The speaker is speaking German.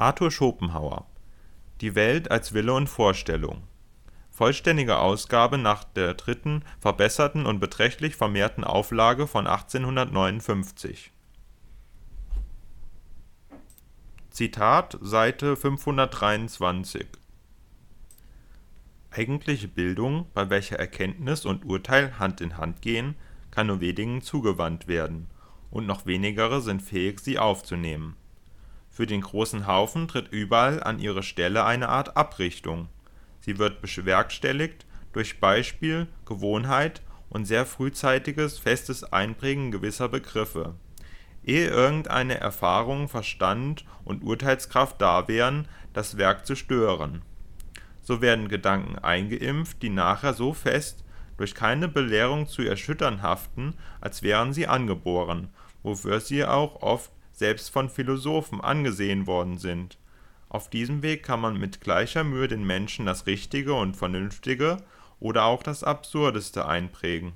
Arthur Schopenhauer Die Welt als Wille und Vorstellung (vollständige Ausgabe nach der dritten, verbesserten und beträchtlich vermehrten Auflage von 1859) Zitat S. 523 Eigentliche Bildung, bei welcher Erkenntnis und Urteil Hand in Hand gehen, kann nur wenigen zugewandt werden, und noch wenigere sind fähig sie aufzunehmen. Für den großen Haufen tritt überall an ihre Stelle eine Art Abrichtung. Sie wird bewerkstelligt durch Beispiel, Gewohnheit und sehr frühzeitiges, festes Einprägen gewisser Begriffe, ehe irgendeine Erfahrung, Verstand und Urteilskraft da wären, das Werk zu stören. So werden Gedanken eingeimpft, die nachher so fest durch keine Belehrung zu erschüttern haften, als wären sie angeboren, wofür sie auch oft selbst von Philosophen angesehen worden sind. Auf diesem Weg kann man mit gleicher Mühe den Menschen das Richtige und Vernünftige oder auch das Absurdeste einprägen